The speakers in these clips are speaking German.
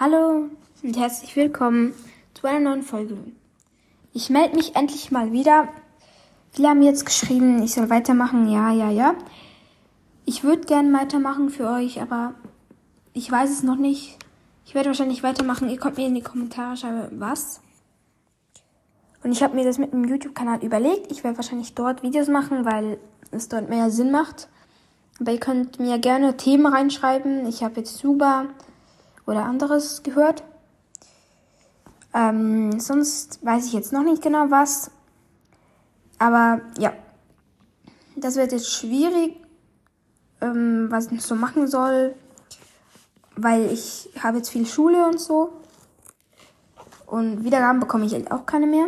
Hallo und herzlich willkommen zu einer neuen Folge. Ich melde mich endlich mal wieder. Viele haben jetzt geschrieben, ich soll weitermachen. Ja, ja, ja. Ich würde gerne weitermachen für euch, aber ich weiß es noch nicht. Ich werde wahrscheinlich weitermachen. Ihr könnt mir in die Kommentare schreiben, was. Und ich habe mir das mit dem YouTube-Kanal überlegt. Ich werde wahrscheinlich dort Videos machen, weil es dort mehr Sinn macht. Aber ihr könnt mir gerne Themen reinschreiben. Ich habe jetzt Suba oder anderes gehört. Ähm, sonst weiß ich jetzt noch nicht genau was. Aber ja, das wird jetzt schwierig, ähm, was ich so machen soll, weil ich habe jetzt viel Schule und so. Und Wiedergaben bekomme ich halt auch keine mehr.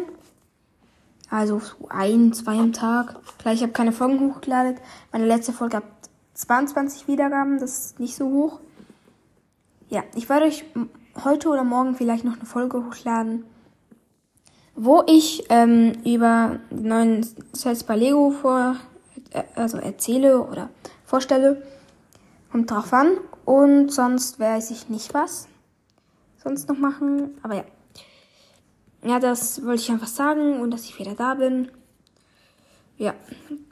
Also so ein, zwei am Tag. Klar, ich habe keine Folgen hochgeladen. Meine letzte Folge hat 22 Wiedergaben, das ist nicht so hoch. Ja, ich werde euch heute oder morgen vielleicht noch eine Folge hochladen, wo ich ähm, über die neuen Sets bei Lego vor, äh, also erzähle oder vorstelle. Kommt drauf an. Und sonst weiß ich nicht was sonst noch machen. Aber ja. Ja, das wollte ich einfach sagen und dass ich wieder da bin. Ja,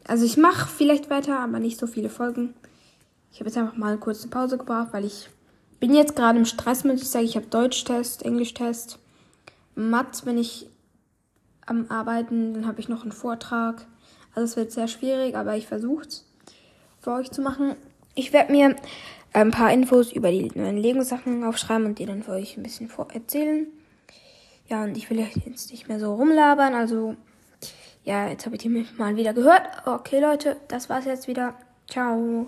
also ich mache vielleicht weiter, aber nicht so viele Folgen. Ich habe jetzt einfach mal eine kurze Pause gebraucht, weil ich bin jetzt gerade im Stress, muss ich sagen. Ich habe Deutsch-Test, Englisch-Test, Mathe bin ich am Arbeiten, dann habe ich noch einen Vortrag. Also es wird sehr schwierig, aber ich versuche es für euch zu machen. Ich werde mir ein paar Infos über die neuen Lego-Sachen aufschreiben und die dann für euch ein bisschen erzählen. Ja, und ich will jetzt nicht mehr so rumlabern, also ja, jetzt habe ich die mal wieder gehört. Okay, Leute, das war's jetzt wieder. Ciao.